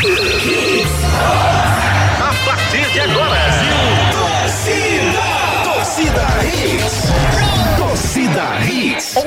Kill.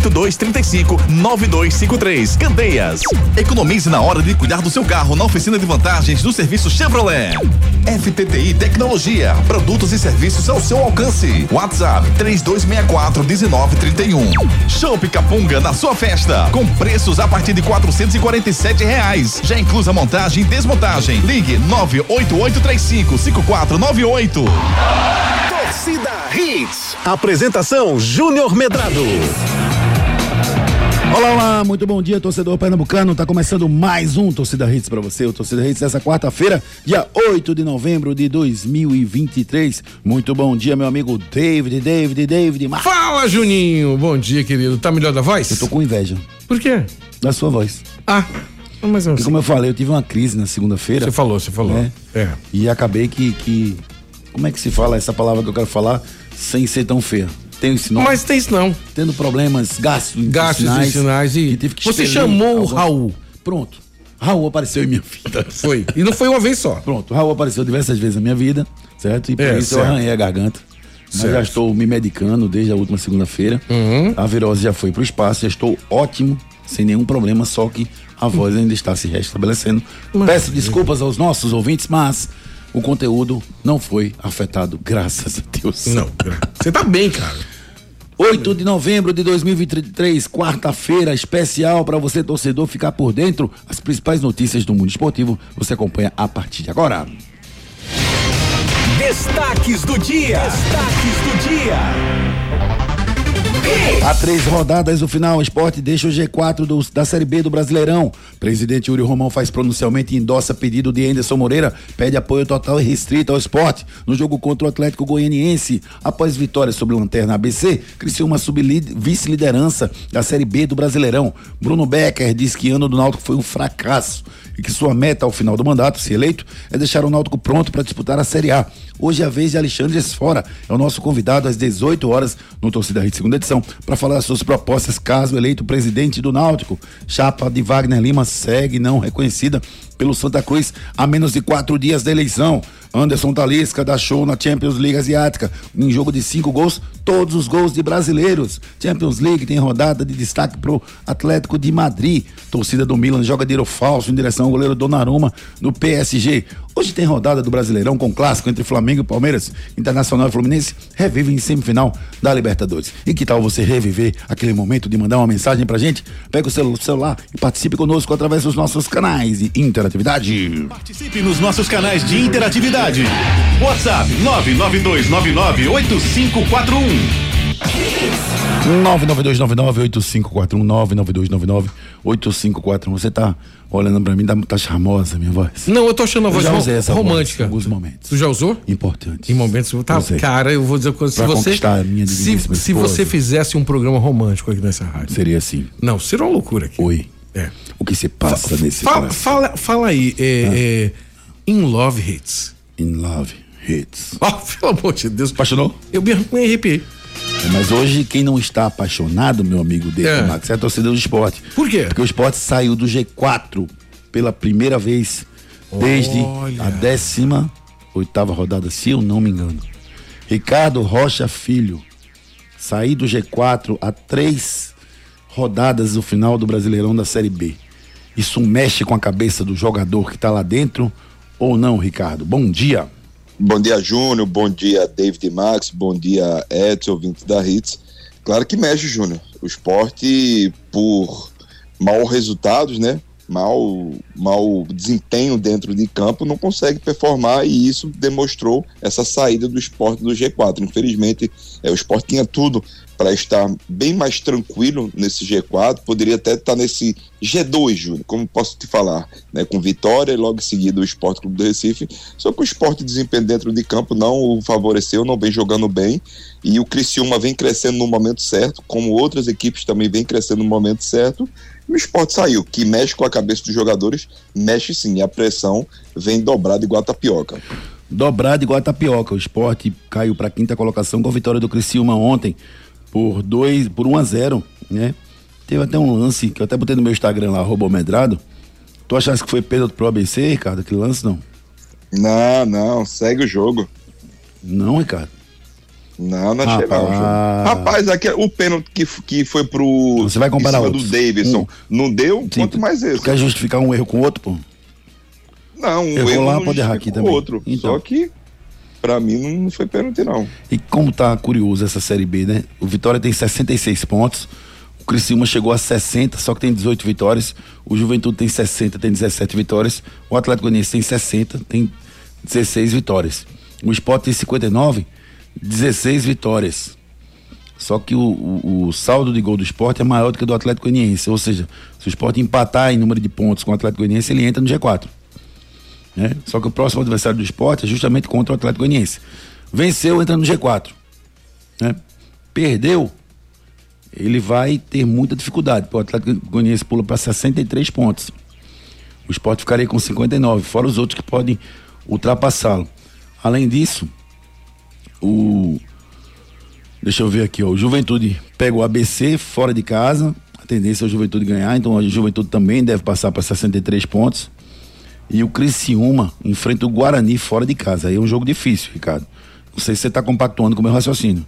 98235 9253. Candeias. Economize na hora de cuidar do seu carro na oficina de vantagens do serviço Chevrolet. FTTI Tecnologia, produtos e serviços ao seu alcance. WhatsApp 3264 1931. Show Capunga na sua festa, com preços a partir de 447 reais. Já inclusa montagem e desmontagem. Ligue 98835 5498. Torcida Hits. Apresentação Júnior Medrado. Olá, olá, muito bom dia, torcedor pernambucano. Tá começando mais um Torcida Hits para você. O Torcida Hits dessa quarta-feira, dia 8 de novembro de 2023. Muito bom dia, meu amigo David, David, David. Mar... Fala, Juninho. Bom dia, querido. Tá melhor da voz? Eu tô com inveja Por quê? da sua voz. Ah, mas eu Porque, como eu falei, eu tive uma crise na segunda-feira. Você falou, você falou. né? É. E acabei que, que. Como é que se fala essa palavra que eu quero falar sem ser tão feia? Tenho esse nome. Mas tem isso não. Tendo problemas gastrointestinais. Gastrointestinais e- tive que Você chamou o Raul. Pronto. Raul apareceu em minha vida. Foi. E não foi uma vez só. Pronto, Raul apareceu diversas vezes na minha vida, certo? E por É, isso certo. eu arranhei a garganta. Mas Certo. já estou me medicando desde a última segunda-feira. Uhum. A virose já foi pro espaço, já estou ótimo, sem nenhum problema, só que a voz ainda está se restabelecendo. Peço desculpas aos nossos ouvintes, mas o conteúdo não foi afetado, graças a Deus. Não. Você tá bem, cara. 8 de novembro de 2023, quarta-feira, especial para você, torcedor, ficar por dentro. As principais notícias do mundo esportivo você acompanha a partir de agora. Destaques do dia. Destaques do dia. Há três rodadas do final, o esporte deixa o G4 do- da Série B do Brasileirão. Presidente Yuri Romão faz pronunciamento e endossa pedido de Anderson Moreira, pede apoio total e restrito ao esporte no jogo contra o Atlético Goianiense. Após vitória sobre o Lanterna ABC, Criciúma sub vice-liderança da Série B do Brasileirão. Bruno Becker diz que ano do Náutico foi um fracasso e que sua meta ao final do mandato, se eleito, é deixar o Náutico pronto para disputar a Série A. Hoje é a vez de Alexandre Esfora, é o nosso convidado às 18 horas no Torcida Rede segunda edição, para falar suas propostas caso eleito presidente do Náutico. Chapa de Wagner Lima segue não reconhecida pelo Santa Cruz a menos de quatro dias da eleição. Anderson Talisca dá show na Champions League Asiática. Em jogo de cinco gols, todos os gols de brasileiros. Champions League tem rodada de destaque pro Atlético de Madrid. Torcida do Milan joga tiro falso em direção ao goleiro Donnarumma no PSG. Hoje tem rodada do Brasileirão com clássico entre Flamengo e Palmeiras. Internacional e Fluminense revivem em semifinal da Libertadores. E que tal você reviver aquele momento de mandar uma mensagem pra gente? Pega o celu- celular e participe conosco através dos nossos canais de interatividade. Participe nos nossos canais de interatividade. WhatsApp 992998541. 992998541 992998541. Você tá olhando pra mim, tá, tá charmosa a minha voz. Não, eu tô achando a Eu voz já usei essa voz romântica. em alguns momentos. Tu já usou? Importante. Em momentos. Tá, Usei. cara, eu vou dizer uma coisa. Se Pra você, conquistar a minha se, se esposa. você fizesse um programa romântico aqui nessa rádio. Seria assim. Não, seria uma loucura aqui. Oi. É. O que se passa nesse Fala, coração? fala, fala aí, é, é, In Love Hits. In love hits. Ó, pelo amor de Deus. Apaixonou? Eu me me arrepiei. É, Mas hoje, quem não está apaixonado, meu amigo David É. Max, é a torcida do esporte. Por quê? Porque o esporte saiu do G4 pela primeira vez desde Olha. a 18 oitava rodada, se eu não me engano. Ricardo Rocha Filho, sair do G4 a três rodadas do final do Brasileirão da Série B. Isso mexe com a cabeça do jogador que está lá dentro ou não, Ricardo? Bom dia. Bom dia, Júnior. Bom dia, David Max. Bom dia, Edson, ouvinte da Hits. Claro que mexe, Júnior. O esporte, por maus resultados, né? Mau, mau desempenho dentro de campo, não consegue performar e isso demonstrou essa saída do esporte do G4. Infelizmente, é, o esporte tinha tudo para estar bem mais tranquilo nesse G4, poderia até estar nesse G2, Júnior, como posso te falar, né, com vitória e logo em seguida o Esporte Clube do Recife, só que o esporte desempenho dentro de campo não o favoreceu, não vem jogando bem, e o Criciúma vem crescendo no momento certo, como outras equipes também vem crescendo no momento certo, o esporte saiu, que mexe com a cabeça dos jogadores, mexe sim, e a pressão vem dobrada igual a tapioca. Dobrado igual a tapioca, o esporte caiu para a quinta colocação com a vitória do Criciúma ontem, por 2, por 1 um a 0, né? Teve até um lance que eu até botei no meu Instagram lá, Robô Medrado. Tu achaste que foi perda pro ABC, Ricardo, aquele lance não? Não, não, segue o jogo. Não, Ricardo. Não, não achei não. Rapaz, aqui, o pênalti que, que foi pro. Você vai comparar do Davidson. Um. Não deu? Sim, quanto mais esse. Tu quer justificar um erro com o outro, pô? Não, um Errou erro lá, não pode errar aqui também. outro. Então. Só que Pra mim não foi pênalti, não. E como tá curioso essa Série B, né? O Vitória tem 66 pontos, o Criciúma chegou a 60, só que tem 18 vitórias, o Juventude tem 60, tem 17 vitórias, o Atlético Goianiense tem 60, tem 16 vitórias. O Sport tem 59, 16 vitórias. Só que o, o, o, saldo de gol do esporte é maior do que o do Atlético Goianiense. Ou seja, se o esporte empatar em número de pontos com o Atlético Goianiense, ele entra no G4. Né? Só que o próximo adversário do esporte é justamente contra o Atlético Goianiense. Venceu, entra no G4. Né? Perdeu, ele vai ter muita dificuldade, o Atlético Goianiense pula para 63 pontos. O esporte ficaria com 59, fora os outros que podem ultrapassá-lo. Além disso, o. Deixa eu ver aqui, ó. O Juventude pega o ABC fora de casa. A tendência é o Juventude ganhar, então a Juventude também deve passar para 63 pontos. E o Criciúma enfrenta o Guarani fora de casa. Aí é um jogo difícil, Ricardo. Não sei se você está compactuando com o meu raciocínio.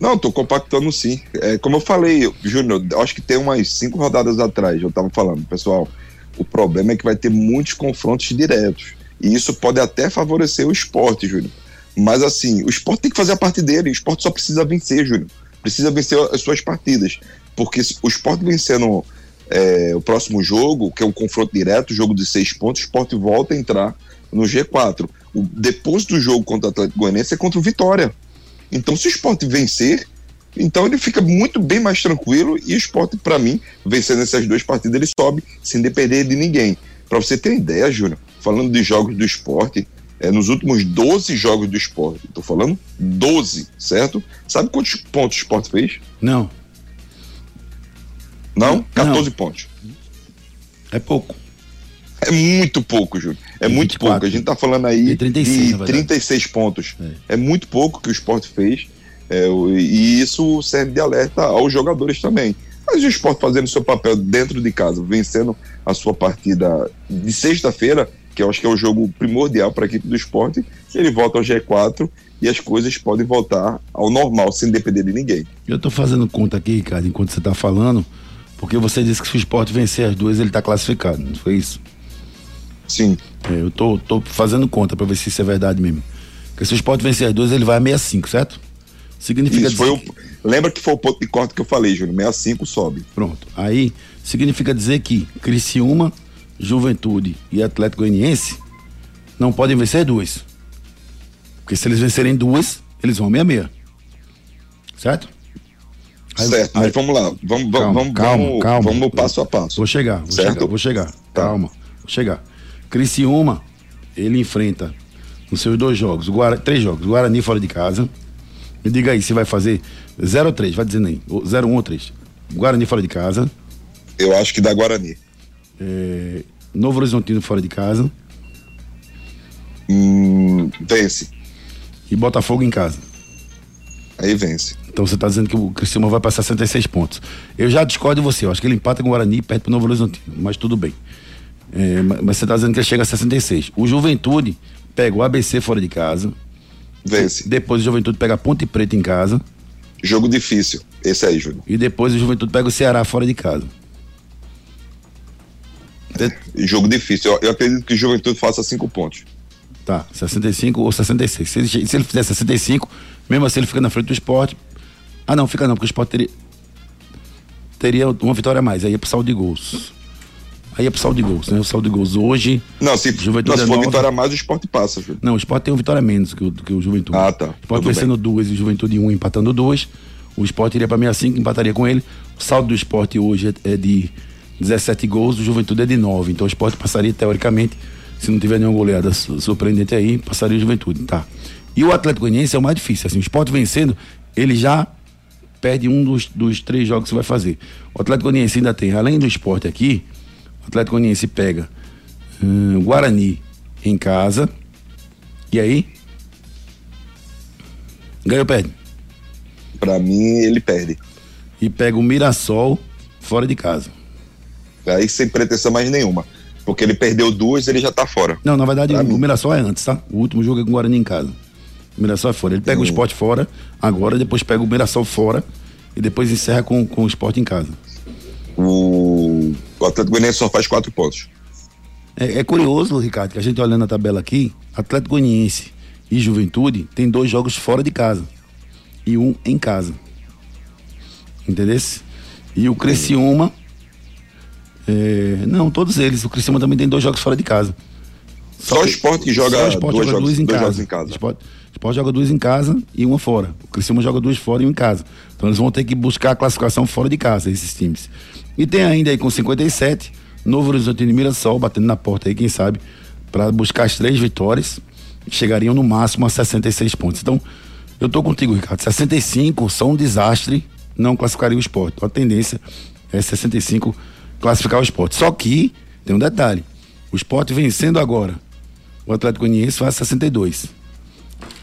Não, tô compactando sim. É, como eu falei, Júnior, acho que tem umas cinco rodadas atrás, eu tava falando, pessoal. O problema é que vai ter muitos confrontos diretos. E isso pode até favorecer o esporte, Júnior. Mas assim, o esporte tem que fazer a parte dele. O esporte só precisa vencer, Júnior. Precisa vencer as suas partidas. Porque o esporte vencendo é, o próximo jogo, que é um confronto direto, jogo de seis pontos, o esporte volta a entrar no G4. O, depois do jogo contra o Atlético Goianiense é contra o Vitória. Então, se o esporte vencer, então ele fica muito bem mais tranquilo e o esporte, para mim, vencendo essas duas partidas, ele sobe sem depender de ninguém. Para você ter ideia, Júnior, falando de jogos do esporte, é, nos últimos 12 jogos do esporte, estou falando 12, certo? Sabe quantos pontos o esporte fez? Não. Não? 14 Não. pontos. É pouco. É muito pouco, Júlio. É Tem muito 24. pouco. A gente tá falando aí Tem 36, na de verdade. 36 pontos. É. muito pouco que o esporte fez. é, e isso serve de alerta aos jogadores também. Mas o esporte fazendo seu papel dentro de casa, vencendo a sua partida de sexta-feira, que eu acho que é o jogo primordial para a equipe do esporte, ele volta ao G4 e as coisas podem voltar ao normal, sem depender de ninguém. Eu tô fazendo conta aqui, Ricardo, enquanto você tá falando, porque você disse que se o esporte vencer as duas, ele tá classificado, não foi isso? Sim. É, eu tô, tô fazendo conta pra ver se isso é verdade mesmo. Porque se o esporte vencer as duas, ele vai a 65, certo? Significa Isso foi dizer o, lembra que foi o ponto de corte que eu falei, Júnior? 65 sobe. Pronto. Aí significa dizer que Criciúma, Juventude e Atlético Goianiense não podem vencer duas. Porque se eles vencerem duas, eles vão 66. Certo? Aí- certo, aí- mas vamos lá. Vamos, Calma, vamos, calma, vamos, calma. vamos passo a passo. Vou chegar, vou Certo? chegar, vou chegar. Tá. Calma, vou chegar. Criciúma, ele enfrenta nos seus dois jogos, Guara- três jogos, Guarani fora de casa. Me diga aí, se vai fazer 0 ou 3, vai dizendo aí, 0, 1 ou 3. Guarani fora de casa, Eu acho que dá Guarani. é, Novo Horizontino fora de casa Hum, vence. e Botafogo em casa. Aí vence. Então você está dizendo que o Criciúma vai para 66 pontos. Eu já discordo de você, eu acho que ele empata com o Guarani e perde pro Novo Horizontino, mas tudo bem. É, ma- mas você está dizendo que ele chega a 66. O Juventude pega o ABC fora de casa, Vence. depois o Juventude pega a Ponte Preta em casa Jogo difícil. Esse aí, Júnior. e depois o Juventude pega o Ceará fora de casa. Jogo difícil. Eu, eu acredito que o Juventude faça cinco pontos. Tá, 65 ou 66. Se ele, se ele fizer 65, mesmo assim ele fica na frente do esporte. Ah, não, fica não, porque o esporte teria, teria uma vitória a mais, aí ia pro saldo de gols. Aí é pro saldo de gols, né? O saldo de gols hoje. Não, se, Juventude não, se é for nove. vitória a mais, o esporte passa, Júnior. Não, o Sport tem uma vitória a menos que o, que o Juventude. Ah, tá. O Sport Tudo vencendo duas e o Juventude um, empatando duas. O Sport iria pra 65, empataria com ele. O saldo do Sport hoje é, é de 17 gols, o Juventude é de 9. Então o Sport passaria, teoricamente, se não tiver nenhuma goleada su- surpreendente aí, passaria o Juventude, tá? E o Atlético Goianiense é o mais difícil. Assim, o Sport vencendo, ele já perde um dos, dos três jogos que vai fazer. O Atlético Goianiense ainda tem, além do Sport aqui, o Atlético Goianiense pega hum, Guarani em casa. E aí? Ganha ou perde? Pra mim, ele perde. E pega o Mirassol fora de casa. Aí sem pretensão mais nenhuma. Porque ele perdeu duas, ele já tá fora. Não, na verdade, Pra o, mim. Mirassol é antes, tá? O último jogo é com o Guarani em casa. O Mirassol é fora. Ele pega o Sport fora, agora, depois pega o Mirassol fora e depois encerra com, com o Sport em casa. O, o Atlético Goianiense só faz quatro pontos. É, é curioso, Ricardo, que a gente olhando a tabela aqui, Atlético Goianiense e Juventude tem dois jogos fora de casa e um em casa. Entendesse? E o Criciúma. É, não, todos eles. O Criciúma também tem dois jogos fora de casa. Só o Sport que joga só o Sport dois joga jogos- duas em dois casa. jogos em casa. O Sport, joga duas em casa e uma fora. O Criciúma joga duas fora e uma em casa. Então eles vão ter que buscar a classificação fora de casa, esses times. E tem ainda aí com 57, Novo Horizonte e Mirassol batendo na porta aí, quem sabe, para buscar as três vitórias. Chegariam no máximo a 66 pontos. Então, eu tô contigo, Ricardo. 65 são um desastre, não classificaria o esporte. Então, a tendência é 65 classificar o esporte. Só que tem um detalhe: o esporte vencendo agora, o Atlético Goianiense faz 62.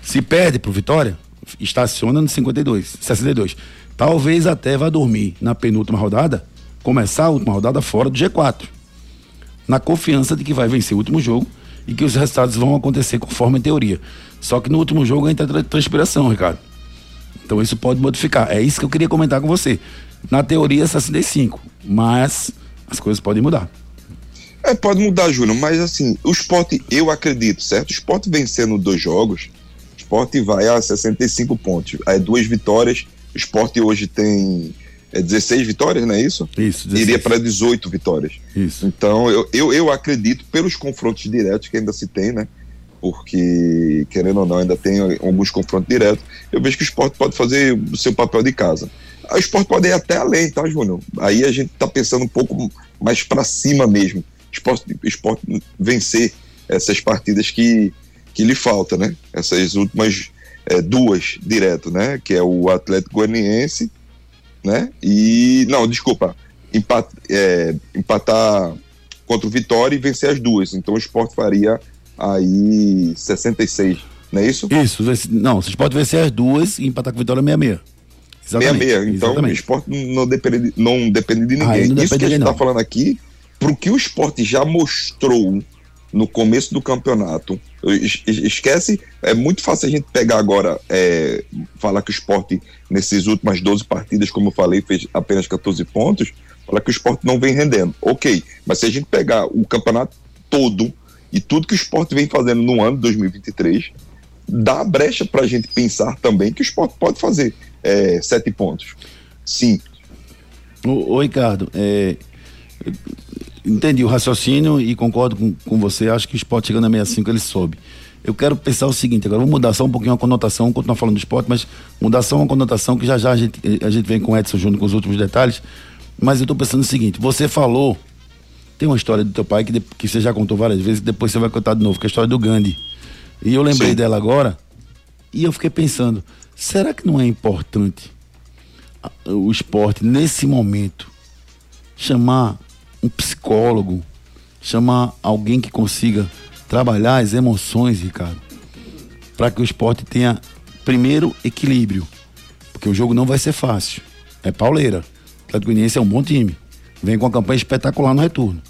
Se perde pro Vitória, estaciona no 52, 62. Talvez até vá dormir na penúltima rodada, começar a última rodada fora do G4. Na confiança de que vai vencer o último jogo e que os resultados vão acontecer conforme a teoria. Só que no último jogo entra a tra- transpiração, Ricardo. Então isso pode modificar. É isso que eu queria comentar com você. Na teoria, 65, mas as coisas podem mudar. É, pode mudar, Júnior, mas assim, o esporte, eu acredito, certo? O esporte vencendo dois jogos, o esporte vai a 65 pontos. Aí duas vitórias, o esporte hoje tem é, 16 vitórias, não é isso? Isso, 16. Iria para 18 vitórias. Isso. Então, eu, eu, eu acredito, pelos confrontos diretos que ainda se tem, né? Porque, querendo ou não, ainda tem alguns confrontos diretos. Eu vejo que o esporte pode fazer o seu papel de casa. O esporte pode ir até além, tá, Júnior? Aí a gente tá pensando um pouco mais para cima mesmo. O esporte, o esporte vencer essas partidas que, que lhe falta, né? Essas últimas é, duas direto, né? Que é o Atlético Goianiense, né? E. Não, desculpa. Empat, é, empatar contra o Vitória e vencer as duas. Então o esporte faria aí 66, não é isso? Isso, não, vocês podem vencer as duas e empatar com a vitória 66. Exatamente. 66. Então o exatamente. esporte não depende, de- não depende de Aí ninguém. Isso que a gente está falando aqui, pro que o esporte já mostrou no começo do campeonato. Es- es- Esquece, é muito fácil a gente pegar agora, é, falar que o esporte, nessas últimas 12 partidas, como eu falei, fez apenas 14 pontos, falar que o esporte não vem rendendo. Ok, mas se a gente pegar o campeonato todo e tudo que o esporte vem fazendo no ano de 2023, dá brecha para a gente pensar também que o esporte pode fazer é, sete pontos. Sim, Ô, ô, Ricardo, é, entendi o raciocínio e concordo com, com você. Acho que o esporte chegando a 65 ele sobe. Eu quero pensar o seguinte, agora vamos mudar só um pouquinho a conotação, continuar falando do esporte, mas mudar só uma conotação que já já a gente, a gente vem com o Edson Júnior com os últimos detalhes. Mas eu tô pensando o seguinte, você falou, tem uma história do teu pai que, que você já contou várias vezes, depois você vai contar de novo, que é a história do Gandhi. E eu lembrei Sim. dela agora, e eu fiquei pensando, será que não é importante o esporte nesse momento chamar um psicólogo, chamar alguém que consiga trabalhar as emoções, Ricardo, para que o esporte tenha primeiro equilíbrio, porque o jogo não vai ser fácil. É pauleira. O Atlético Goianiense é um bom time, vem com uma campanha espetacular no retorno.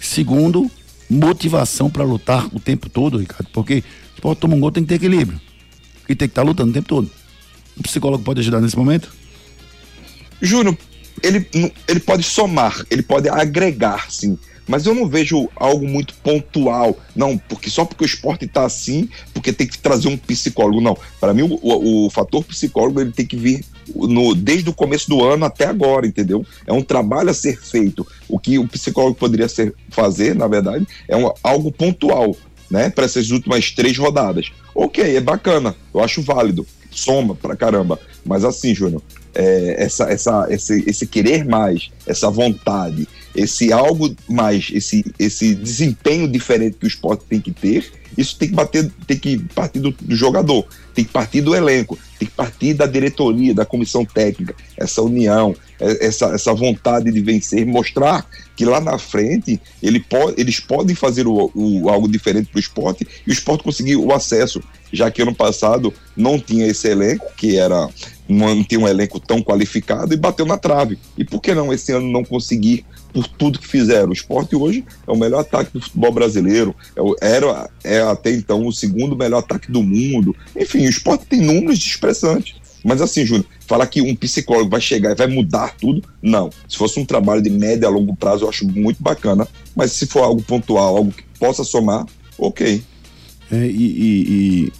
Segundo, motivação para lutar o tempo todo, Ricardo, porque o esporte toma um gol tem que ter equilíbrio e tem que estar lutando o tempo todo. O psicólogo pode ajudar nesse momento? Júnior, ele, ele pode somar, ele pode agregar, sim. Mas eu não vejo algo muito pontual. Não, porque só porque o esporte está assim, porque tem que trazer um psicólogo. Não. Para mim, o, o- o fator psicólogo ele tem que vir no, desde o começo do ano até agora, entendeu? É um trabalho a ser feito. O que o psicólogo poderia ser, fazer, na verdade, é um, algo pontual, né? Para essas últimas três rodadas. Ok, é bacana, eu acho válido, soma pra caramba. Mas assim, Júnior, é, essa, essa, esse, esse querer mais, essa vontade, esse algo mais, esse, esse desempenho diferente que o esporte tem que ter, isso tem que bater, tem que partir do, do, jogador, tem que partir do elenco, tem que partir da diretoria, da comissão técnica, essa união, é, essa, essa vontade de vencer, mostrar que lá na frente ele pode, eles podem fazer o, o algo diferente para o esporte e o esporte conseguir o acesso, já que ano passado não tinha esse elenco, que era não tinha um elenco tão qualificado e bateu na trave. E por que não esse ano não conseguir por tudo que fizeram. O esporte hoje é o melhor ataque do futebol brasileiro, é, era é até então o segundo melhor ataque do mundo. Enfim, o esporte tem números expressantes. Mas assim, Júnior, falar que um psicólogo vai chegar e vai mudar tudo, não. Se fosse um trabalho de médio a longo prazo, eu acho muito bacana. Mas se for algo pontual, algo que possa somar, ok. É, e, e, e,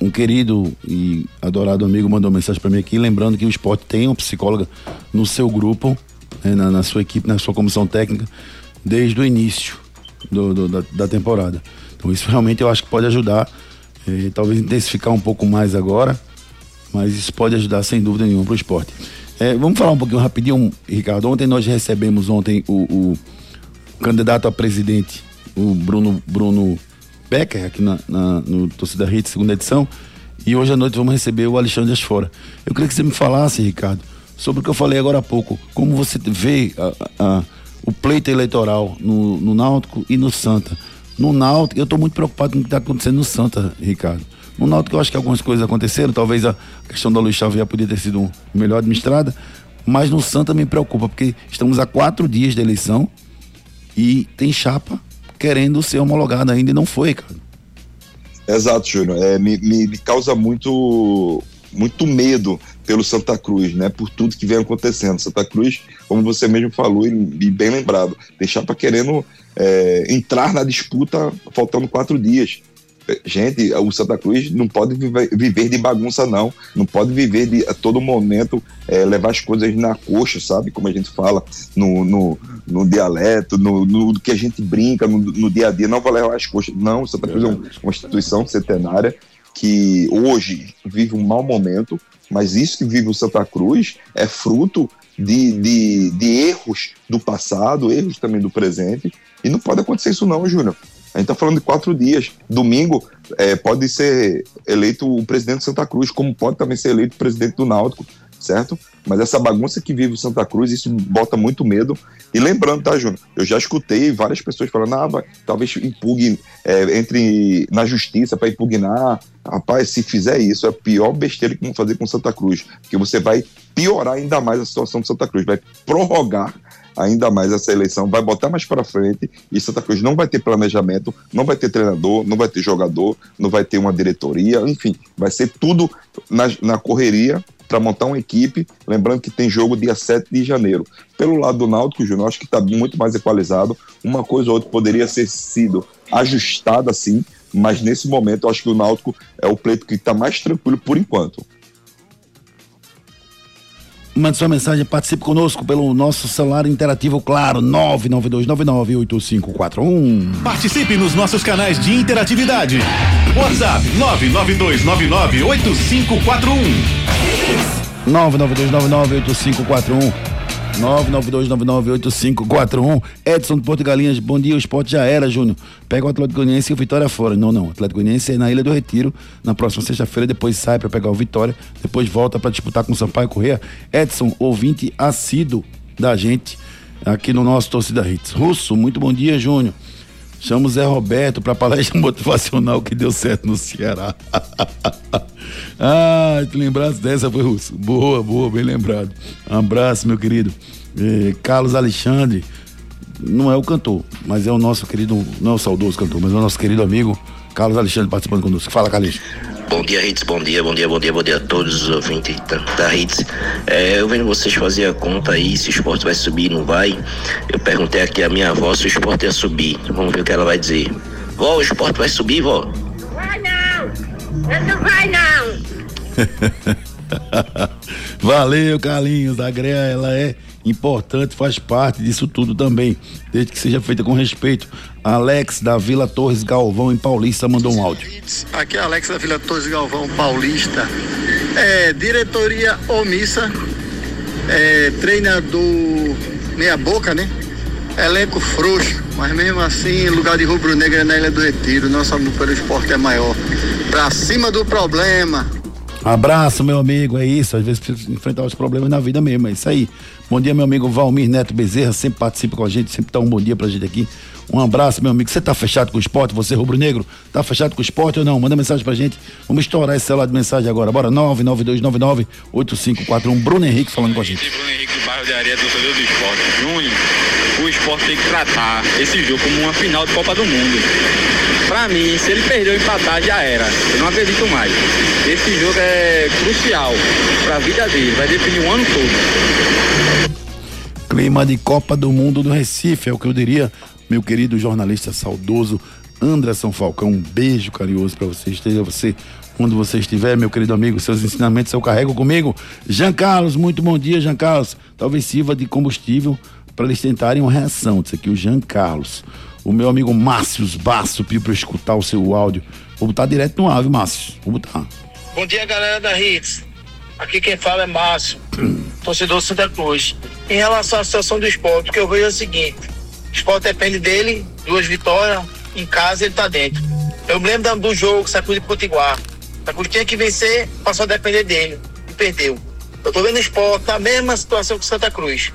um querido e adorado amigo mandou mensagem para mim aqui, lembrando que o esporte tem uma psicóloga no seu grupo né, na, na, sua equipe, na sua comissão técnica, desde o início do, do, da, da, temporada. Então isso realmente eu acho que pode ajudar, eh, talvez intensificar um pouco mais agora, mas isso pode ajudar sem dúvida nenhuma para o esporte. Eh, vamos falar um pouquinho rapidinho, Ricardo. Ontem nós recebemos ontem o, o candidato a presidente, o Bruno, Bruno Becker, aqui na, na, no Torcida Hit, segunda edição. E hoje à noite vamos receber o Alexandre Asfora. Eu queria que você me falasse, Ricardo, sobre o que eu falei agora há pouco. Como você vê a, a, o pleito eleitoral no, no Náutico e no Santa. No Náutico, eu estou muito preocupado com o que está acontecendo no Santa, Ricardo. No Náutico eu acho que algumas coisas aconteceram, talvez a questão da Luiz Xavier podia ter sido melhor administrada, mas no Santa me preocupa, porque estamos a quatro dias da eleição e tem chapa querendo ser homologada ainda e não foi, cara. Exato, Júnior. É, me, me, me causa muito, muito medo pelo Santa Cruz, né? Por tudo que vem acontecendo. Santa Cruz, como você mesmo falou e, e bem lembrado, deixar para querendo é, entrar na disputa faltando quatro dias. Gente, o Santa Cruz não pode viver, de bagunça, não. Não pode viver de a todo momento é, levar as coisas na coxa, sabe? Como a gente fala no, no, no dialeto, no, no, que a gente brinca no, no, dia a dia. Não vai levar as coxas. Não, o Santa Cruz é uma instituição centenária que hoje vive um mau momento, mas isso que vive o Santa Cruz é fruto de, de, de erros do passado, erros também do presente, e não pode acontecer isso não, Júnior. A gente está falando de quatro dias. Domingo é, pode ser eleito o presidente do Santa Cruz, como pode também ser eleito o presidente do Náutico certo? Mas essa bagunça que vive o Santa Cruz, isso bota muito medo. E lembrando, tá, Júnior? Eu já escutei várias pessoas falando, ah, vai, talvez impugne, é, entre na justiça para impugnar. Rapaz, se fizer isso, é a pior besteira que vão fazer com Santa Cruz, porque você vai piorar ainda mais a situação de Santa Cruz, vai prorrogar ainda mais essa eleição, vai botar mais para frente e Santa Cruz não vai ter planejamento, não vai ter treinador, não vai ter jogador, não vai ter uma diretoria, enfim, vai ser tudo na, na correria para montar uma equipe. Lembrando que tem jogo dia 7 de janeiro. Pelo lado do Náutico, Júnior, acho que está muito mais equalizado. Uma coisa ou outra poderia ser sido ajustada assim, mas nesse momento eu acho que o Náutico é o pleito que está mais tranquilo por enquanto. Mande sua mensagem, participe conosco pelo nosso celular interativo, claro, 992998541. Participe nos nossos canais de interatividade. WhatsApp 992998541. 992998541. 992998541. Edson de Porto Galinhas, bom dia, o esporte já era, Júnior. Pega o Atlético Goianiense e o Vitória fora. Não, não, o Atlético Goianiense é na Ilha do Retiro, na próxima sexta-feira, depois sai para pegar o Vitória, depois volta para disputar com o Sampaio Correia. Edson, ouvinte assíduo da gente aqui no nosso Torcida Hits. Russo, muito bom dia, Júnior. Chama o Zé Roberto para palestra motivacional que deu certo no Ceará. ah, tu lembrasse dessa, foi Russo? Boa, boa, bem lembrado. Um abraço, meu querido. Eh, Carlos Alexandre, não é o cantor, mas é o nosso querido, não é o saudoso cantor, mas é o nosso querido amigo Carlos Alexandre participando conosco. Fala, Carlos. Bom dia, Hits. Bom dia, bom dia, bom dia, bom dia a todos os ouvintes da Hits. É, eu vendo vocês fazer a conta aí se o esporte vai subir, não vai. Eu perguntei aqui a minha avó se o esporte ia subir. Vamos ver o que ela vai dizer. Vó, o esporte vai subir, vó? Vai não! Ele não vai não! Valeu, Carlinhos. A greia, ela é importante, faz parte disso tudo também, desde que seja feita com respeito. Alex da Vila Torres Galvão, em Paulista, mandou um áudio. Aqui é Alex da Vila Torres Galvão, Paulista. É, diretoria omissa, é, treinador meia boca, né? Elenco frouxo, mas mesmo assim, lugar de rubro-negra na Ilha do Retiro, nosso amor pelo esporte é maior. Pra cima do problema. Abraço, meu amigo, é isso. Às vezes precisa enfrentar os problemas na vida mesmo, é isso aí. Bom dia, meu amigo Valmir Neto Bezerra, sempre participa com a gente, sempre dá um bom dia pra gente aqui. Um abraço, meu amigo. Você tá fechado com o esporte? Você, rubro-negro, tá fechado com o esporte ou não? Manda mensagem pra gente. Vamos estourar esse celular de mensagem agora. Bora, 992998541. Bruno Henrique falando com a gente. Bruno Henrique do bairro de Areia, torcedor do esporte. Júnior, o esporte tem que tratar esse jogo como uma final de Copa do Mundo. Pra mim, se ele perder ou empatar, já era. Eu não acredito mais. Esse jogo é crucial pra vida dele. Vai definir o ano todo. Clima de Copa do Mundo no Recife, é o que eu diria, meu querido jornalista saudoso Anderson Falcão. Um beijo carinhoso para você, esteja você onde você estiver, meu querido amigo. Seus ensinamentos eu carrego comigo. Jean Carlos, muito bom dia, Jean Carlos. Talvez sirva de combustível para eles tentarem uma reação. Isso aqui, o Jean Carlos. O meu amigo Márcio Basso pediu para escutar o seu áudio. Vou botar direto no ar, viu, Márcio? Vou botar. Bom dia, galera da Hits. Aqui quem fala é Márcio, torcedor Santa Cruz. Em relação à situação do esporte, o que eu vejo é o seguinte: o esporte depende dele, duas vitórias, em casa ele tá dentro. Eu me lembro do jogo, Sacud de Potiguar. Sacud tinha que vencer, passou a depender dele, e perdeu. Eu tô vendo o esporte na mesma situação que Santa Cruz,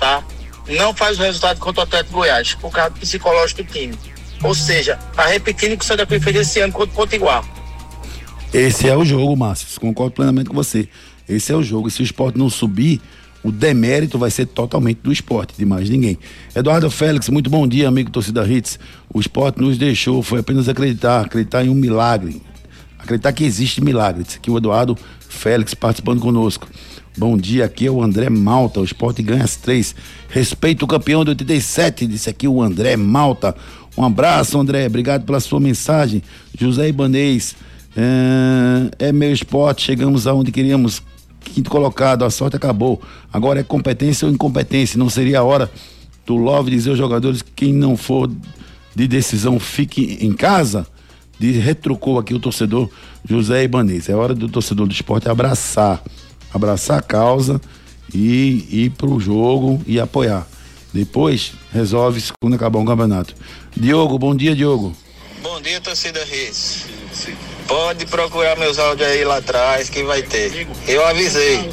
tá? Não faz o resultado contra o Atlético Goiás, por causa do psicológico do time. Ou seja, tá repetindo o que o Santa Cruz fez esse ano contra o Potiguar. Esse é o jogo, Márcio. Concordo plenamente com você. Esse é o jogo. E se o esporte não subir, o demérito vai ser totalmente do esporte, de mais ninguém. Eduardo Félix, muito bom dia, amigo torcida Hits. O esporte nos deixou, foi apenas acreditar, acreditar em um milagre. Acreditar que existe milagre. Disse aqui o Eduardo Félix participando conosco. Bom dia, aqui é o André Malta. O esporte ganha as três. Respeito o campeão de 87, disse aqui o André Malta. Um abraço, André. Obrigado pela sua mensagem. José Ibanês. É, é meu esporte, chegamos aonde queríamos. Quinto colocado, a sorte acabou. Agora é competência ou incompetência. Não seria a hora do Love dizer aos jogadores que quem não for de decisão fique em casa? De, retrucou aqui o torcedor José Ibanez. É hora do torcedor do esporte abraçar, abraçar a causa e ir pro jogo e apoiar. Depois resolve-se quando acabar o campeonato. Diogo, bom dia, Diogo. Bom dia, torcida Reis. Pode procurar meus áudios aí lá atrás que vai ter. Eu avisei.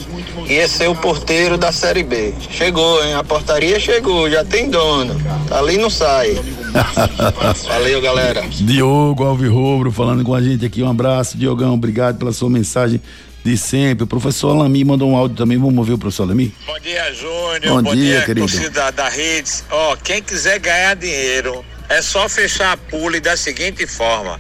Ia ser o porteiro da Série B. Chegou, hein? A portaria chegou, já tem dono. Tá ali não sai. Valeu, galera. Diogo Alvirrubro falando com a gente aqui. Um abraço, Diogão. Obrigado pela sua mensagem de sempre. O professor Alami mandou um áudio também. Vamos ouvir o professor Alami? Bom dia, Júnior. Bom Bom, dia, dia, querido. torcida da Redes. Ó, quem quiser ganhar dinheiro, é só fechar a pule da seguinte forma.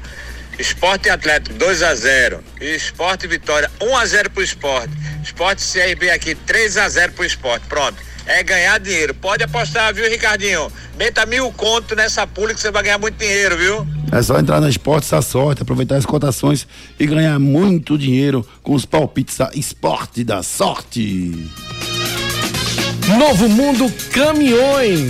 Esporte Atlético 2 a 0 Esporte Vitória 1 a 0 pro Esporte. Esporte CRB aqui 3 a 0 pro Esporte. Pronto. É ganhar dinheiro. Pode apostar, viu, Ricardinho? Meta mil conto nessa pule que você vai ganhar muito dinheiro, viu? É só entrar na Esportes da Sorte, aproveitar as cotações e ganhar muito dinheiro com os palpites da Esporte da Sorte. Novo Mundo Caminhões.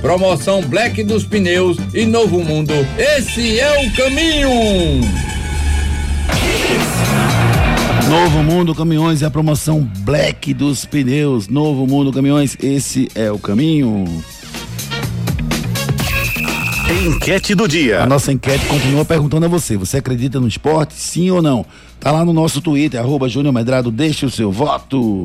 Promoção Black dos Pneus e Novo Mundo. Esse é o caminho. Novo Mundo Caminhões é a promoção Black dos Pneus. Novo Mundo Caminhões, esse é o caminho. Enquete do dia. A nossa enquete continua perguntando a você: você acredita no esporte? Sim ou não? Tá lá no nosso Twitter, arroba Júnior Medrado, deixe o seu voto.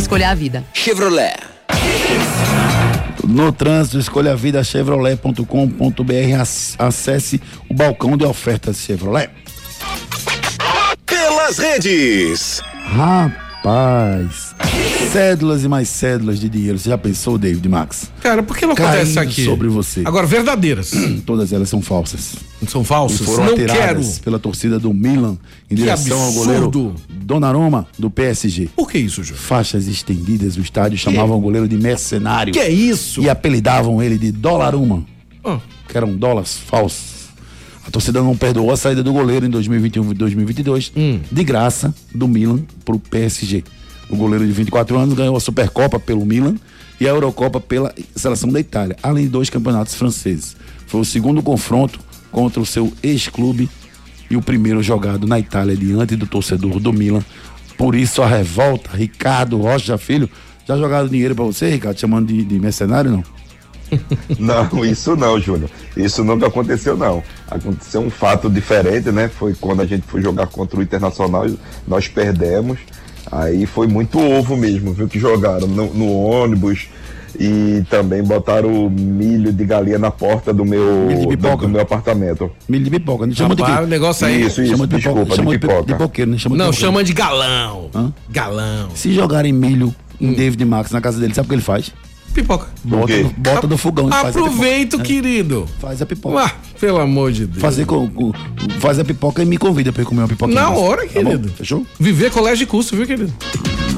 escolha a vida. Chevrolet. No trânsito, escolha a vida chevrolet.com.br. Acesse o balcão de ofertas Chevrolet. Pelas redes. Rapaz, cédulas e mais cédulas de dinheiro. Você já pensou, David Max? Cara, por que não acontece Caindo aqui? sobre você. Agora, verdadeiras. Todas elas são falsas. São falsas? E foram Não quero. pela torcida do Milan em Que direção ao goleiro absurdo. Donnarumma do PSG. Por que isso, Júlio? Faixas estendidas do estádio chamavam o goleiro de mercenário. Que é isso? E apelidavam ele de Dollaruma, Ah. que eram dólares falsos. A torcida não perdoou a saída do goleiro em 2021 e 2022, Hum. de graça, do Milan pro PSG. O goleiro de 24 anos ganhou a Supercopa pelo Milan e a Eurocopa pela seleção da Itália, além de dois campeonatos franceses. Foi o segundo confronto contra o seu ex-clube e o primeiro jogado na Itália diante do torcedor do Milan. Por isso a revolta, Ricardo Rocha Filho. Já jogaram dinheiro pra você, Ricardo, chamando de, de mercenário, não? Não, isso não, Júnior. Isso nunca aconteceu, não. Aconteceu um fato diferente, né? Foi quando a gente foi jogar contra o Internacional, nós perdemos. Aí foi muito ovo mesmo, viu? Que jogaram no, no ônibus e também botaram milho de galinha na porta do meu, Milho de do, do meu apartamento. Milho de pipoca, não chama de Rapaz, quê? o negócio aí- Isso, isso, chama de pipoca, desculpa, chama de de, pi- pipoca. de pipoqueiro, né? Chama de Não, pipoqueiro. chama de galão. Hã? Galão. Se jogarem milho Hum. em David Max na casa dele, sabe o que ele faz? Pipoca. Bota, no, bota no fogão e faz a pipoca. Aproveita, querido. Faz a pipoca. Ah, pelo amor de Deus. Fazer com, com- faz a pipoca e me convida pra ir comer uma pipoca. Na hora, querido. Fechou? Viver colégio de curso, viu, querido?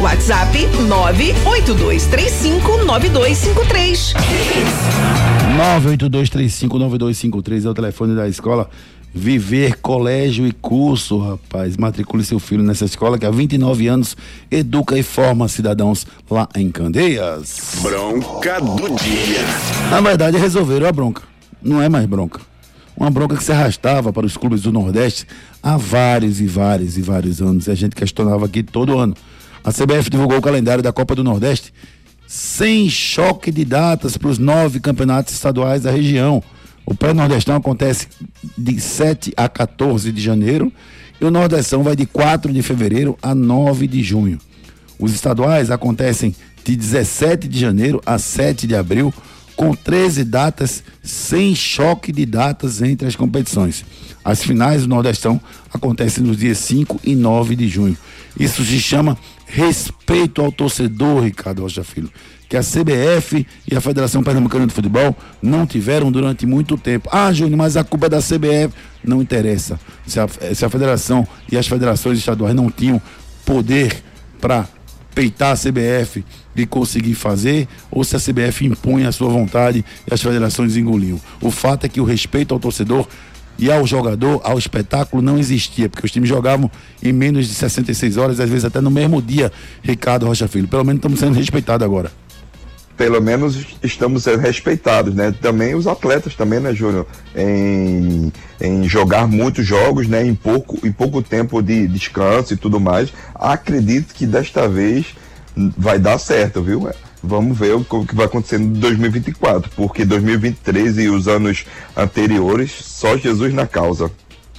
WhatsApp 982359253. 982359253 é o telefone da escola Viver Colégio e Curso, rapaz. Matricule seu filho nessa escola que há 29 anos educa e forma cidadãos lá em Candeias. Bronca do dia. Na verdade, resolveram a bronca. Não é mais bronca. Uma bronca que se arrastava para os clubes do Nordeste há vários e vários e vários anos. E a gente questionava aqui todo ano. A CBF divulgou o calendário da Copa do Nordeste sem choque de datas para os nove campeonatos estaduais da região. O pré-nordestão acontece de 7 a 14 de janeiro e o nordestão vai de 4 de fevereiro a 9 de junho. Os estaduais acontecem de 17 de janeiro a 7 de abril, com 13 datas sem choque de datas entre as competições. As finais do Nordestão acontecem nos dias 5 e 9 de junho. Isso se chama respeito ao torcedor, Ricardo Rocha Filho, que a CBF e a Federação Pernambucana de Futebol não tiveram durante muito tempo. Ah, Júnior, mas a culpa é da CBF. Não interessa. Se a, se a federação e as federações estaduais não tinham poder para peitar a CBF e conseguir fazer, ou se a CBF impunha a sua vontade e as federações engoliam. O fato é que o respeito ao torcedor e ao jogador, ao espetáculo, não existia, porque os times jogavam em menos de 66 horas, às vezes até no mesmo dia, Ricardo Rocha Filho. Pelo menos estamos sendo respeitados agora. Pelo menos estamos sendo respeitados, né? Também os atletas também, né, Júnior? Em, em jogar muitos jogos, né? Em pouco, em pouco tempo de descanso e tudo mais. Acredito que desta vez vai dar certo, viu? Vamos ver o que vai acontecer em 2024, porque 2023 e os anos anteriores, só Jesus na causa.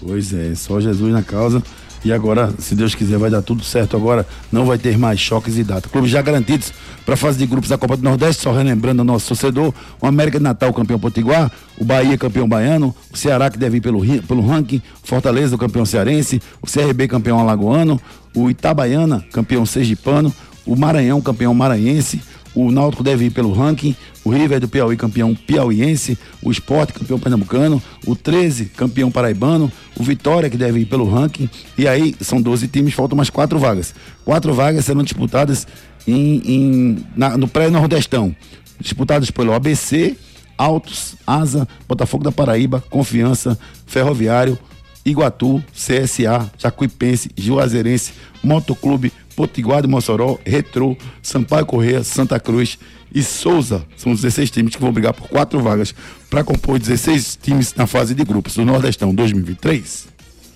Pois é, só Jesus na causa. E agora, se Deus quiser, vai dar tudo certo. Agora. Não vai ter mais choques e data. Clubes já garantidos para a fase de grupos da Copa do Nordeste, só relembrando o nosso torcedor: o América de Natal, campeão potiguar, o Bahia, campeão baiano, o Ceará, que deve ir pelo, pelo ranking, Fortaleza, o campeão cearense, o CRB, campeão alagoano, o Itabaiana, campeão sergipano, o Maranhão, campeão maranhense, o Náutico deve ir pelo ranking, o River do Piauí, campeão piauiense, o Sport, campeão pernambucano, o 13, campeão paraibano, o Vitória, que deve ir pelo ranking, e aí são 12 times, faltam mais quatro vagas. Quatro vagas serão disputadas em, em na, no pré-nordestão, disputadas pelo ABC, Altos, Asa, Botafogo da Paraíba, Confiança, Ferroviário, Iguatu, CSA, Jacuipense, Juazeirense, Motoclube, Potiguar de Mossoró, Retro, Sampaio Correia, Santa Cruz e Souza. São 16 times que vão brigar por quatro vagas para compor 16 times na fase de grupos do Nordestão 2023.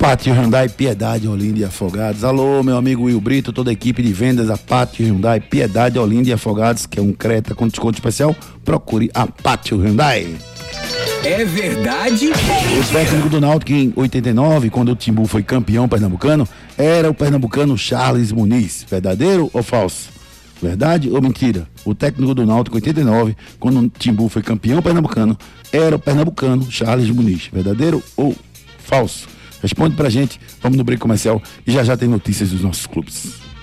Pátio Hyundai, Piedade, Olinda e Afogados. Alô, meu amigo Will Brito, toda a equipe de vendas da Pátio Hyundai, Piedade, Olinda e Afogados, que é um Creta com desconto especial. Procure a Pátio Hyundai. É verdade? O técnico do Náutico em 89, quando o Timbu foi campeão pernambucano, era o pernambucano Charles Muniz. Verdadeiro ou falso? Verdade ou mentira? O técnico do Náutico em 89, quando o Timbu foi campeão pernambucano, era o pernambucano Charles Muniz. Verdadeiro ou falso? Responde pra gente, vamos no break comercial e já já tem notícias dos nossos clubes.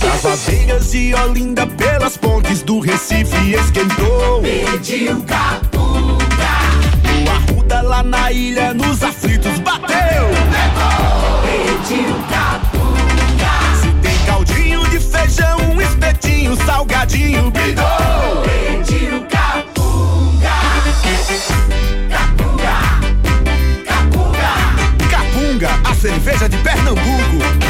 Das aveiras de Olinda pelas pontes do Recife esquentou. Pediu capunga. O Arruda lá na ilha nos aflitos bateu. Levou. Pediu capunga. Se tem caldinho de feijão, um espetinho, salgadinho, bidou. Pediu capunga. Capunga. Capunga. Capunga, a cerveja de Pernambuco.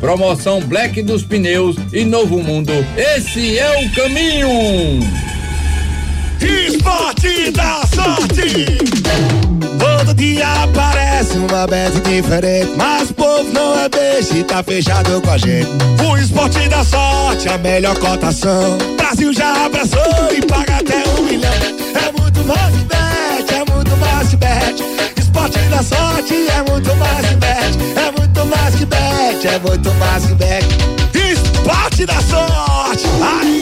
Promoção Black dos Pneus e Novo Mundo. Esse é o caminho. Esporte da sorte. Todo dia aparece uma bet diferente. Mas o povo não é beijo e tá fechado com a gente. O esporte da sorte, a melhor cotação. Brasil já abraçou e paga até um milhão. É muito mais que bet, é muito mais que bet. Esporte da sorte é muito mais que bet. É muito mais que bet, é muito mais que bet. Esporte da sorte.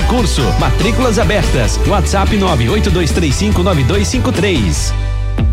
Curso. Matrículas abertas. WhatsApp 982359253.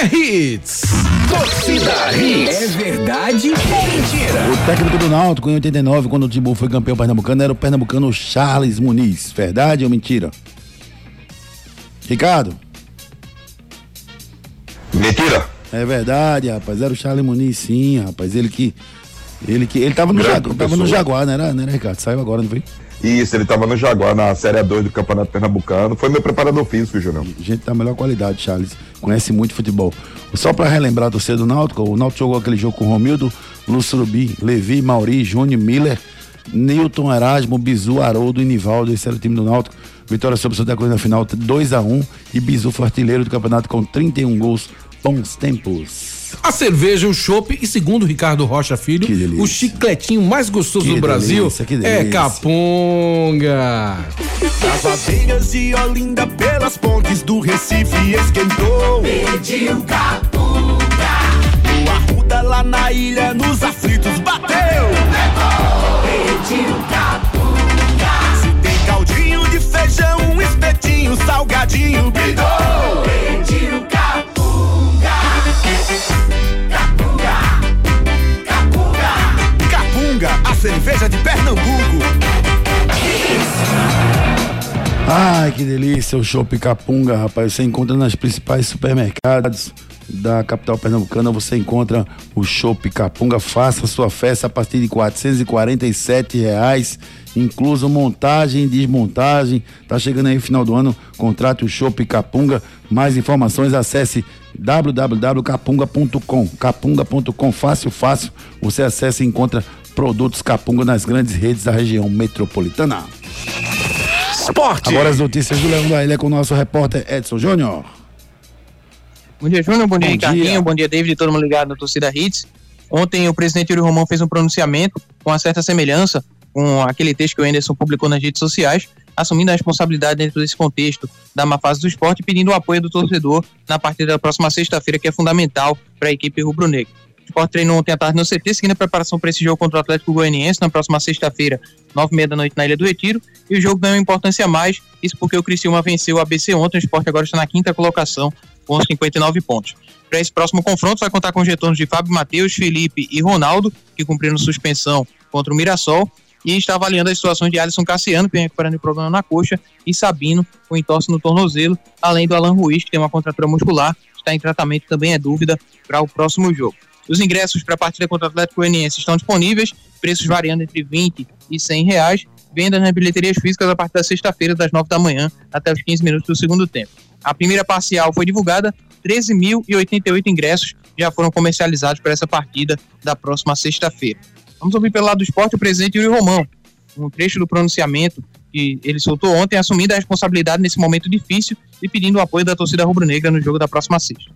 É hits. Torcida Hits. É verdade ou mentira? O técnico do Náutico em 89, quando o Timbu foi campeão pernambucano, era o pernambucano Charles Muniz. Verdade ou mentira? Ricardo? Mentira. É verdade, rapaz. Era o Charles Muniz, sim, rapaz. Ele que. Ele que. Ele tava no, Jagu- tava no. Jaguar, não era, não era, Ricardo? Saiu agora, não foi? Isso, ele tava no Jaguar na Série 2 do Campeonato Pernambucano. Foi meu preparador físico, Júnior. Gente da melhor qualidade, Charles. Conhece muito futebol. Só pra relembrar do cedo do Náutico, o Náutico jogou aquele jogo com Romildo, Lustrubi, Levi, Mauri, Júnior, Miller, Newton, Erasmo, Bizu, Haroldo e Nivaldo. Esse era o time do Náutico. Vitória sobre o Santa Cruz na final 2x1 e Bizu foi artilheiro do campeonato com 31 gols. Bons tempos. A cerveja, o chopp e segundo Ricardo Rocha Filho, o chicletinho mais gostoso Que do Brasil delícia, que é capunga. Aveiras de Olinda pelas pontes do Recife esquentou. Pediu capunga. O Arruda lá na ilha nos aflitos bateu. Pediu capunga. Se tem caldinho de feijão, um espetinho, salgadinho, bidou. Ai, que delícia, o Chopp Capunga, rapaz. Você encontra nas principais supermercados da capital pernambucana, você encontra o Chopp Capunga. Faça sua festa a partir de 447 reais, incluso montagem e desmontagem. Tá chegando aí o final do ano, contrate o Chopp Capunga. Mais informações, acesse www.capunga.com. Capunga.com, fácil, fácil. Você acessa e encontra produtos Capunga nas grandes redes da região metropolitana. Esporte. Agora as notícias do Leão da Ilha com o nosso repórter Edson Júnior. Bom dia, Júnior. Bom dia, Bom Ricardinho. dia. Bom dia, David. Todo mundo ligado na torcida Hits. Ontem o presidente Yuri Romão fez um pronunciamento com uma certa semelhança com aquele texto que o Anderson publicou nas redes sociais, assumindo a responsabilidade dentro desse contexto da má fase do esporte e pedindo o apoio do torcedor na partida da próxima sexta-feira, que é fundamental para a equipe rubro-negra. Sport treinou ontem à tarde no CT, seguindo a preparação para esse jogo contra o Atlético Goianiense na próxima sexta-feira, nove e meia da noite na Ilha do Retiro. E o jogo ganhou importância a mais, isso porque o Criciúma venceu o ABC ontem, o Sport agora está na quinta colocação com 59 pontos. Para esse próximo confronto, vai contar com os retornos de Fábio Matheus, Felipe e Ronaldo, que cumpriram suspensão contra o Mirassol, e está avaliando as situações de Alisson Cassiano, que vem recuperando o problema na coxa, e Sabino, com entorse no tornozelo, além do Alan Ruiz, que tem uma contratura muscular, está em tratamento também é dúvida para o próximo jogo. Os ingressos para a partida contra o Atlético Goianiense estão disponíveis, preços variando entre 20 e 100 reais, venda nas bilheterias físicas a partir da sexta-feira, das 9 da manhã até os 15 minutos do segundo tempo. A primeira parcial foi divulgada, 13.088 ingressos já foram comercializados para essa partida da próxima sexta-feira. Vamos ouvir pelo lado do esporte o presidente Yuri Romão, um trecho do pronunciamento que ele soltou ontem, assumindo a responsabilidade nesse momento difícil e pedindo o apoio da torcida rubro-negra no jogo da próxima sexta.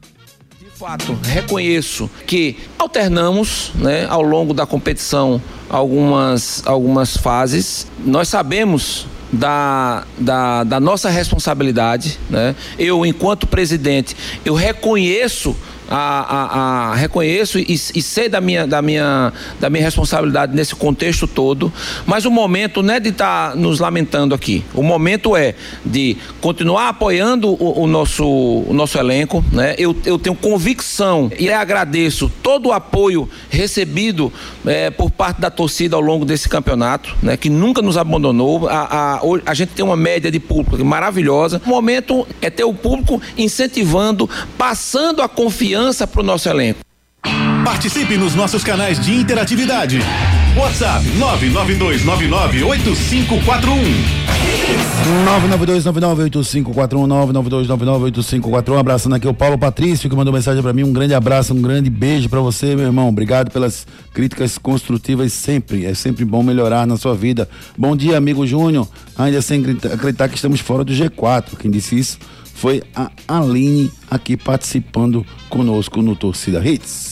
Fato, reconheço que alternamos né, ao longo da competição algumas, algumas fases. Nós sabemos da, da, da nossa responsabilidade. Né? Eu, enquanto presidente, eu reconheço a, a, a, reconheço e, e, sei da minha, da, minha, da minha responsabilidade nesse contexto todo, mas o momento não é de estar tá nos lamentando aqui. O momento é de continuar apoiando o, o nosso, o nosso elenco. Né? Eu, eu tenho convicção e agradeço todo o apoio recebido é, por parte da torcida ao longo desse campeonato, né? que nunca nos abandonou. A, a, a gente tem uma média de público maravilhosa. O momento é ter o público incentivando, passando a confiança para o nosso elenco. Participe nos nossos canais de interatividade. WhatsApp 992998541 992998541 abraçando aqui o Paulo Patrício que mandou mensagem para mim. Um grande abraço um grande beijo para você meu irmão. Obrigado pelas críticas construtivas sempre. É sempre bom melhorar na sua vida. Bom dia amigo Júnior. Ainda sem acreditar que estamos fora do G4 quem disse isso foi a Aline aqui participando conosco no Torcida Hits.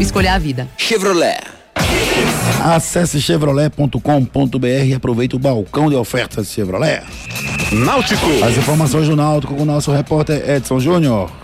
escolher a vida. Chevrolet. Acesse chevrolet.com.br e aproveite o balcão de ofertas Chevrolet. Náutico. As informações do Náutico com o nosso repórter Edson Júnior.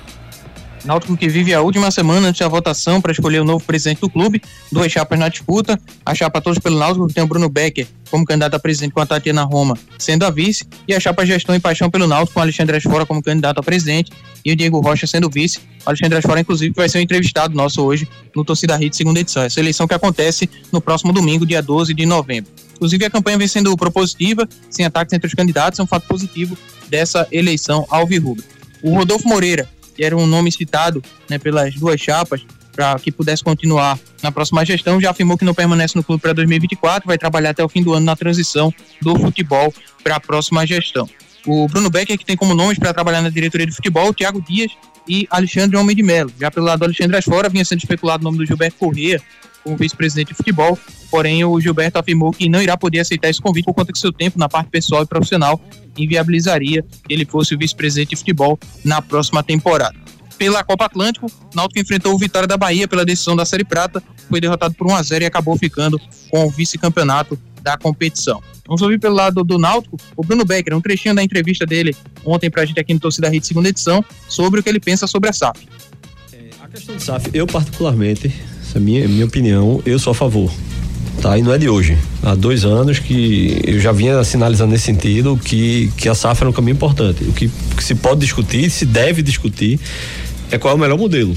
Náutico que vive a última semana antes da votação para escolher o novo presidente do clube, duas chapas na disputa, a chapa todos pelo Náutico que tem o Bruno Becker como candidato a presidente com a Tatiana Roma sendo a vice, e a chapa Gestão e Paixão pelo Náutico com o Alexandre Asfora como candidato a presidente e o Diego Rocha sendo vice. O Alexandre Asfora, inclusive, vai ser um entrevistado nosso hoje no Torcida Rede segunda edição. Essa eleição que acontece no próximo domingo, dia 12 de novembro. Inclusive, a campanha vem sendo propositiva, sem ataques entre os candidatos, é um fato positivo dessa eleição alvirrubra. O Rodolfo Moreira, que era um nome citado né, pelas duas chapas, para que pudesse continuar na próxima gestão, já afirmou que não permanece no clube para 2024, vai trabalhar até o fim do ano na transição do futebol para a próxima gestão. O Bruno Becker, que tem como nomes para trabalhar na diretoria de futebol, o Thiago Dias e Alexandre Homem de Melo. Já pelo lado do Alexandre Asfora, vinha sendo especulado o nome do Gilberto Corrêa como vice-presidente de futebol, porém o Gilberto afirmou que não irá poder aceitar esse convite por conta que seu tempo na parte pessoal e profissional inviabilizaria que ele fosse o vice-presidente de futebol na próxima temporada pela Copa Atlântico, Náutico enfrentou o Vitória da Bahia pela decisão da Série Prata, foi derrotado por 1 a 0 e acabou ficando com o vice-campeonato da competição. Vamos ouvir pelo lado do Náutico o Bruno Becker, um trechinho da entrevista dele ontem pra gente aqui no Torcida Rede segunda edição, sobre o que ele pensa sobre a SAF. A questão de SAF, eu particularmente, essa é a minha, minha opinião, eu sou a favor. Tá, e não é de hoje. Há dois anos que eu já vinha sinalizando nesse sentido que, que a SAF era um caminho importante. O que, que se pode discutir, se deve discutir, é qual é o melhor modelo.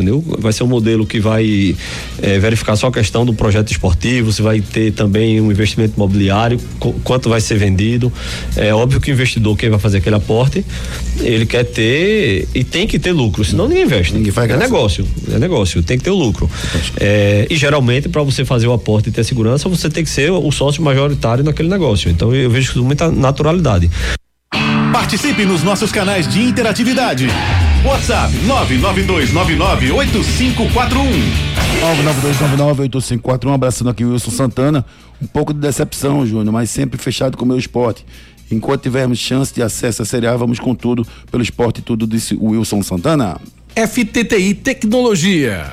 Entendeu? Vai ser um modelo que vai é, verificar só a questão do projeto esportivo, se vai ter também um investimento imobiliário, quanto vai ser vendido. É óbvio que o investidor, quem vai fazer aquele aporte, ele quer ter e tem que ter lucro, senão ninguém investe. Ninguém faz é negócio, é negócio, tem que ter o lucro. É, e geralmente, para você fazer o aporte e ter segurança, você tem que ser o sócio majoritário naquele negócio. Então eu vejo com muita naturalidade. Participe nos nossos canais de interatividade. WhatsApp 992998541. 992998541, abraçando aqui o Wilson Santana. Um pouco de decepção, Júnior, mas sempre fechado com o meu esporte. Enquanto tivermos chance de acesso à Série A, vamos com tudo pelo esporte tudo, disse o Wilson Santana. FTTI Tecnologia.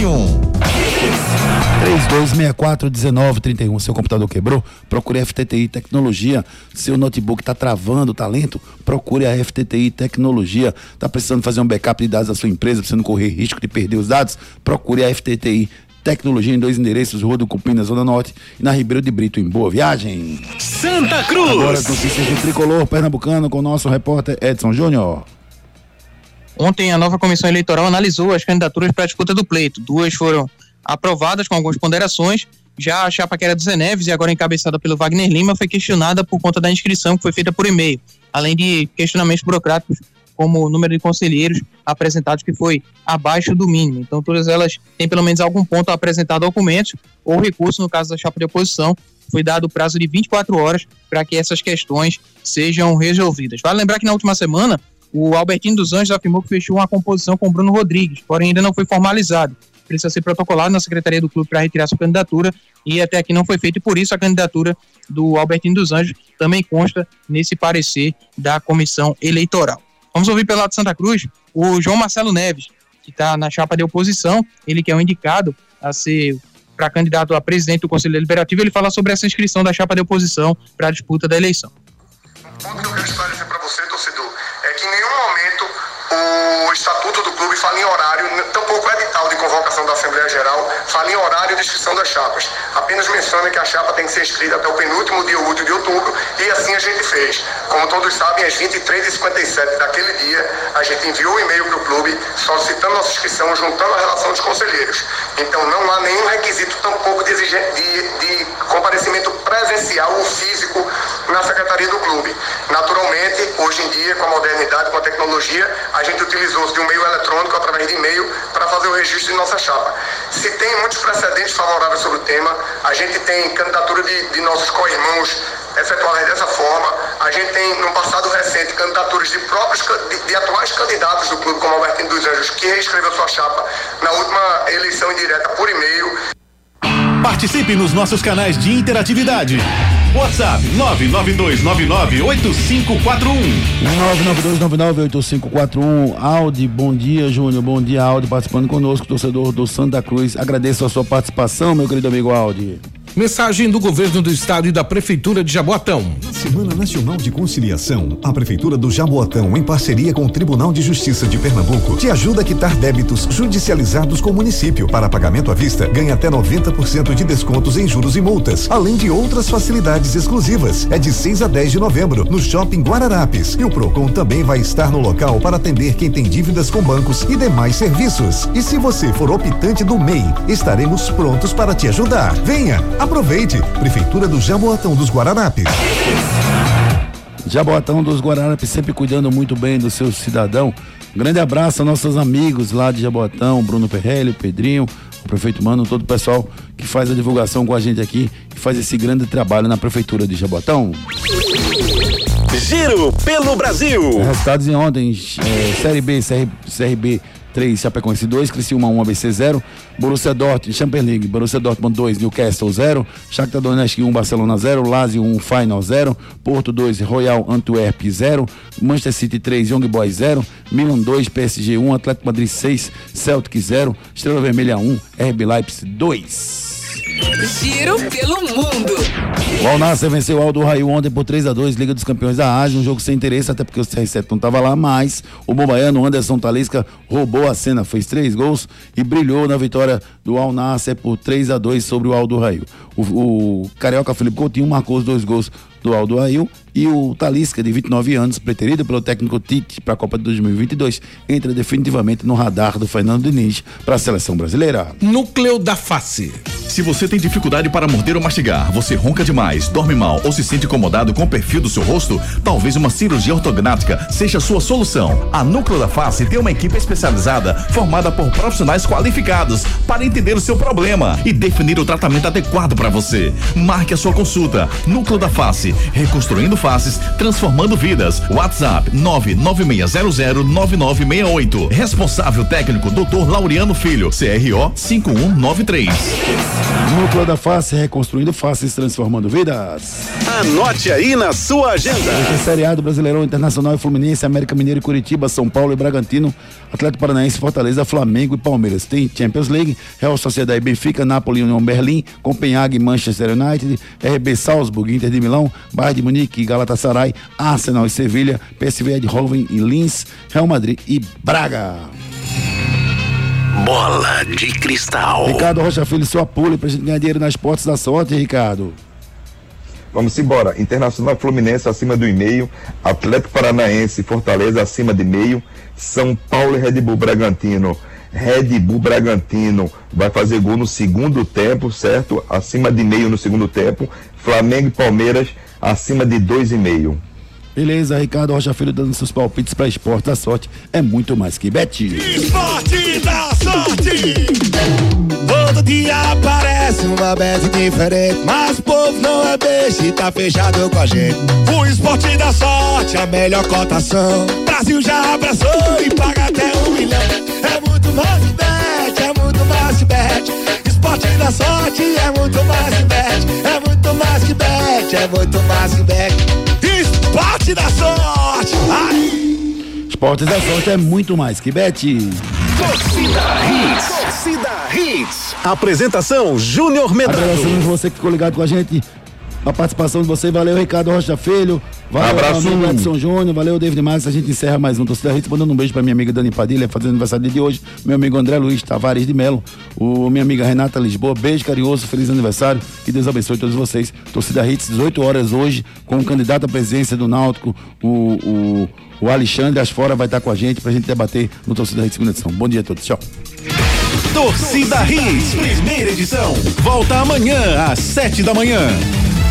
32641931. Seu computador quebrou? Procure a FTTI Tecnologia. Seu notebook está travando o talento? Procure a FTTI Tecnologia. Está precisando fazer um backup de dados da sua empresa, não correr risco de perder os dados? Procure a FTTI Tecnologia em dois endereços, Rua do Cupim, na Zona Norte, e na Ribeiro de Brito, em Boa Viagem. Santa Cruz! Agora as notícias do Tricolor Pernambucano com o nosso repórter Edson Júnior. Ontem a nova comissão eleitoral analisou as candidaturas para a disputa do pleito. Duas foram aprovadas com algumas ponderações. Já a chapa que era do Zé Neves e agora encabeçada pelo Wagner Lima foi questionada por conta da inscrição que foi feita por e-mail, além de questionamentos burocráticos como o número de conselheiros apresentados que foi abaixo do mínimo. Então todas elas têm pelo menos algum ponto a apresentar documentos ou recurso no caso da chapa de oposição. Foi dado o prazo de 24 horas para que essas questões sejam resolvidas. Vale lembrar que na última semana o Albertino dos Anjos afirmou que fechou uma composição com Bruno Rodrigues, porém ainda não foi formalizado. Precisa ser protocolado na secretaria do clube para retirar sua candidatura e até aqui não foi feito, e por isso a candidatura do Albertino dos Anjos também consta nesse parecer da comissão eleitoral. Vamos ouvir pelo lado de Santa Cruz o João Marcelo Neves, que está na chapa de oposição, ele que é o indicado a ser para candidato a presidente do Conselho Deliberativo, ele fala sobre essa inscrição da chapa de oposição para a disputa da eleição. O estatuto do clube fala em horário, tampouco o edital de convocação da Assembleia Geral fala em horário de inscrição das chapas. Apenas menciona que a chapa tem que ser inscrita até o penúltimo dia útil de outubro e assim a gente fez. Como todos sabem, às 23h57 daquele dia, a gente enviou um e-mail para o clube solicitando nossa inscrição, juntando a relação dos conselheiros. Então não há nenhum requisito tampouco de, de, de comparecimento presencial ou físico na secretaria do clube. Naturalmente, hoje em dia, com a modernidade, com a tecnologia, a gente utilizou-se de um meio eletrônico através de e-mail para fazer o registro de nossa chapa. Se tem muitos precedentes favoráveis sobre o tema, a gente tem candidatura de, de nossos co-irmãos efetuadas dessa forma, a gente tem, no passado recente, candidaturas de próprios de, de atuais candidatos do clube, como Albertino dos Anjos, que reescreveu sua chapa na última eleição indireta por e-mail. Participe nos nossos canais de interatividade. WhatsApp 992998541. 992998541. Audi, bom dia, Júnior. Bom dia, Audi, participando conosco, torcedor do Santa Cruz. Agradeço a sua participação, meu querido amigo Audi. Mensagem do governo do estado e da prefeitura de Jaboatão. Semana Nacional de Conciliação. A Prefeitura do Jaboatão, em parceria com o Tribunal de Justiça de Pernambuco, te ajuda a quitar débitos judicializados com o município. Para pagamento à vista, ganha até 90% de descontos em juros e multas, além de outras facilidades exclusivas. É de 6 a 10 de novembro, no Shopping Guararapes. E o Procon também vai estar no local para atender quem tem dívidas com bancos e demais serviços. E se você for optante do MEI, estaremos prontos para te ajudar. Venha, aproveite. Prefeitura do Jaboatão dos Guararapes. Jaboatão dos Guararapes sempre cuidando muito bem do seu cidadão. Grande abraço aos nossos amigos lá de Jaboatão, Bruno Perrelli, Pedrinho, o prefeito Mano, todo o pessoal que faz a divulgação com a gente aqui, que faz esse grande trabalho na prefeitura de Jaboatão. Giro pelo Brasil. Resultados de ontem, eh, Série B, CR, CRB 3, Chapecoense 2, Criciúma 1, ABC 0, Borussia Dortmund, Champions League, Borussia Dortmund 2, Newcastle 0, Shakhtar Donetsk 1, Barcelona 0, Lazio 1, Final 0, Porto 2, Royal Antwerp 0, Manchester City 3, Young Boys 0, Milan 2, PSG 1, Atlético Madrid 6, Celtic 0, Estrela Vermelha 1, RB Leipzig 2. Giro pelo mundo. O Alnasser venceu o Aldo Raio ontem por 3 a 2 Liga dos Campeões da Ásia, um jogo sem interesse, até porque o CR7 não estava lá, mas o bombaiano Anderson Talisca roubou a cena, fez três gols e brilhou na vitória do Al Nasser por 3 a 2 sobre o Aldo Raio. O, o Carioca Felipe Coutinho marcou os dois gols do Aldo Raio e o Talisca, de 29 anos, preterido pelo técnico Tite para a Copa de 2022, entra definitivamente no radar do Fernando Diniz para a seleção brasileira. Núcleo da face. Se você tem dificuldade para morder ou mastigar, você ronca demais, dorme mal ou se sente incomodado com o perfil do seu rosto, talvez uma cirurgia ortognática seja a sua solução. A Núcleo da Face tem uma equipe especializada formada por profissionais qualificados para entender o seu problema e definir o tratamento adequado para você. Marque a sua consulta. Núcleo da Face, reconstruindo faces, transformando vidas. WhatsApp 996009968. Responsável técnico Dr. Laureano Filho, CRO 5193. Núcleo da Face, reconstruindo faces, transformando vidas. Anote aí na sua agenda. Tem seriado Brasileirão Internacional e Fluminense, América Mineiro e Curitiba, São Paulo e Bragantino, Atlético Paranaense, Fortaleza, Flamengo e Palmeiras. Tem Champions League, Real Sociedade e Benfica, Napoli, União Berlim, Copenhague, Manchester United, RB Salzburg, Inter de Milão, Bayern de Munique, Galatasaray, Arsenal e Sevilha, PSV Eindhoven e Linz, Real Madrid e Braga. Bola de cristal. Ricardo Rocha Filho, sua pule pra gente ganhar dinheiro nas portas da sorte, Ricardo. Vamos embora. Internacional Fluminense acima do e-mail, Atlético Paranaense Fortaleza acima de meio, São Paulo e Red Bull Bragantino. Red Bull Bragantino vai fazer gol no segundo tempo, certo? Acima de meio no segundo tempo. Flamengo e Palmeiras acima de dois e meio. Beleza, Ricardo Rocha Filho dando seus palpites pra esporte da sorte. É muito mais que bet. Esporte da sorte. Todo dia aparece uma bet diferente. Mas o povo não é beijo e tá fechado com a gente. O esporte da sorte, a melhor cotação. Brasil já abraçou e paga até um milhão. É muito mais que bet, é muito mais que bet. Esporte da sorte é muito mais que bet. É muito mais que bet, é muito mais que bet. Esporte da sorte. Ai. Esportes da sorte é muito mais que bet. Torcida Hits. Torcida Hits. Apresentação Júnior Medrado. Agradecemos você que ficou ligado com a gente. A participação de você, valeu Ricardo Rocha Filho, valeu Abraço. amigo Edson Júnior, valeu David Marques, a gente encerra mais um Torcida Hits, mandando um beijo pra minha amiga Dani Padilha, fazendo aniversário de hoje, meu amigo André Luiz Tavares de Melo, o minha amiga Renata Lisboa, beijo carinhoso, feliz aniversário, que Deus abençoe todos vocês. Torcida Hits, 18 horas hoje, com o candidato à presidência do Náutico, o, o, o Alexandre Asfora vai estar com a gente pra gente debater no Torcida Hits segunda edição. Bom dia a todos, tchau. Torcida Hits, primeira edição. Volta amanhã às sete da manhã.